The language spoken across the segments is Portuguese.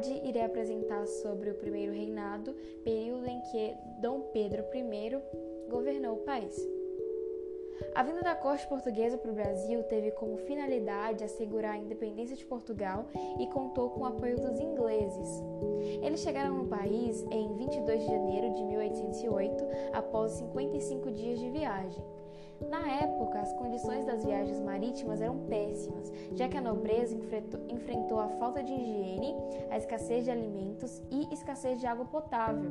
tarde, irei apresentar sobre o primeiro reinado, período em que Dom Pedro I governou o país. A vinda da corte portuguesa para o Brasil teve como finalidade assegurar a independência de Portugal e contou com o apoio dos ingleses. Eles chegaram no país em 22 de janeiro de 1808, após 55 dias de viagem. Na época, as condições das viagens marítimas eram péssimas, já que a nobreza enfrentou a falta de higiene, a escassez de alimentos e escassez de água potável.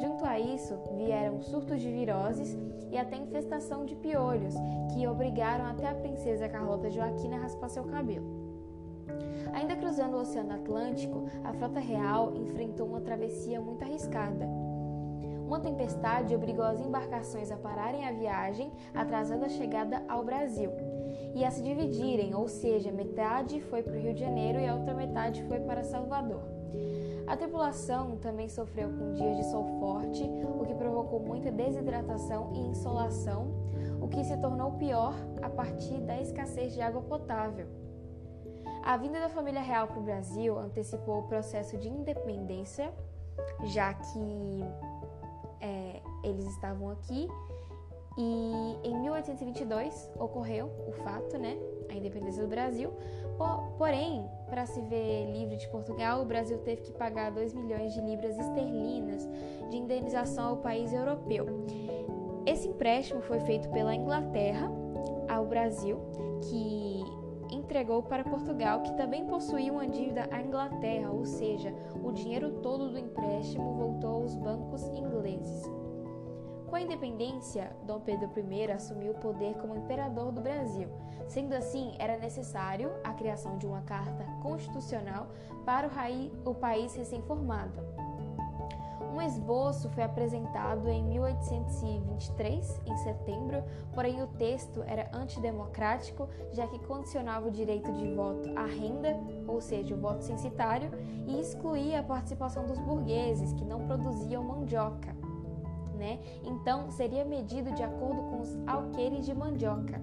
Junto a isso, vieram surtos de viroses e até infestação de piolhos, que obrigaram até a princesa Carlota Joaquina a raspar seu cabelo. Ainda cruzando o Oceano Atlântico, a frota real enfrentou uma travessia muito arriscada. Uma tempestade obrigou as embarcações a pararem a viagem, atrasando a chegada ao Brasil, e a se dividirem, ou seja, metade foi para o Rio de Janeiro e a outra metade foi para Salvador. A tripulação também sofreu com dias de sol forte, o que provocou muita desidratação e insolação, o que se tornou pior a partir da escassez de água potável. A vinda da família real para o Brasil antecipou o processo de independência, já que eles estavam aqui e em 1822 ocorreu o fato, né, a independência do Brasil. Por, porém, para se ver livre de Portugal, o Brasil teve que pagar 2 milhões de libras esterlinas de indenização ao país europeu. Esse empréstimo foi feito pela Inglaterra ao Brasil, que entregou para Portugal, que também possuía uma dívida à Inglaterra, ou seja, o dinheiro todo do empréstimo voltou aos bancos ingleses. Com a independência, Dom Pedro I assumiu o poder como imperador do Brasil. Sendo assim, era necessário a criação de uma carta constitucional para o país recém-formado. Um esboço foi apresentado em 1823, em setembro, porém o texto era antidemocrático, já que condicionava o direito de voto à renda, ou seja, o voto censitário, e excluía a participação dos burgueses, que não produziam mandioca. Né? Então, seria medido de acordo com os alqueires de mandioca.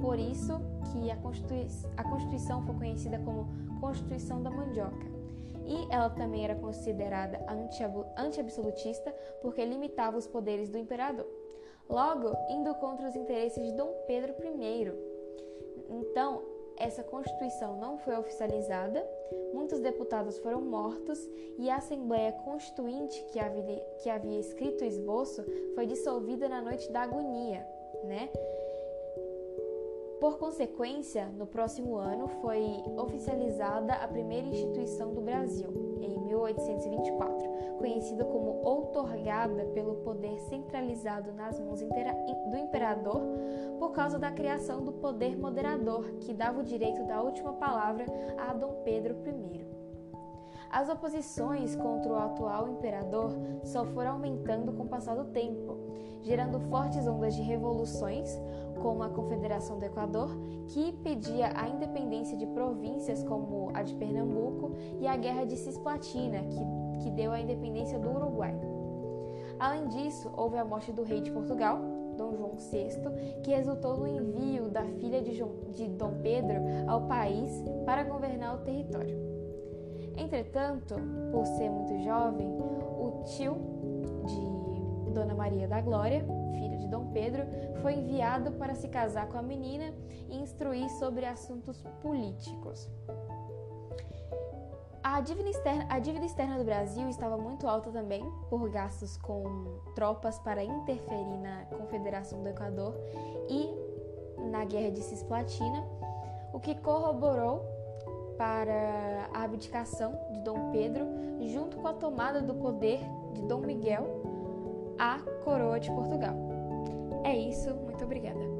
Por isso que a Constituição, a Constituição foi conhecida como Constituição da Mandioca e ela também era considerada anti-absolutista porque limitava os poderes do imperador, logo indo contra os interesses de Dom Pedro I. Então, essa Constituição não foi oficializada, muitos deputados foram mortos e a Assembleia Constituinte, que havia, que havia escrito o esboço, foi dissolvida na noite da agonia, né? Por consequência, no próximo ano foi oficializada a primeira instituição do Brasil, em 1824, conhecida como outorgada pelo poder centralizado nas mãos do imperador por causa da criação do poder moderador, que dava o direito da última palavra a Dom Pedro I. As oposições contra o atual imperador só foram aumentando com o passar do tempo, gerando fortes ondas de revoluções, como a Confederação do Equador, que pedia a independência de províncias como a de Pernambuco, e a Guerra de Cisplatina, que, que deu a independência do Uruguai. Além disso, houve a morte do rei de Portugal, Dom João VI, que resultou no envio da filha de, João, de Dom Pedro ao país para governar o território. Entretanto, por ser muito jovem, o tio de Dona Maria da Glória, filho de Dom Pedro, foi enviado para se casar com a menina e instruir sobre assuntos políticos. A dívida, externa, a dívida externa do Brasil estava muito alta também, por gastos com tropas para interferir na Confederação do Equador e na Guerra de Cisplatina, o que corroborou para a abdicação de Dom Pedro, junto com a tomada do poder de Dom Miguel à coroa de Portugal. É isso, muito obrigada.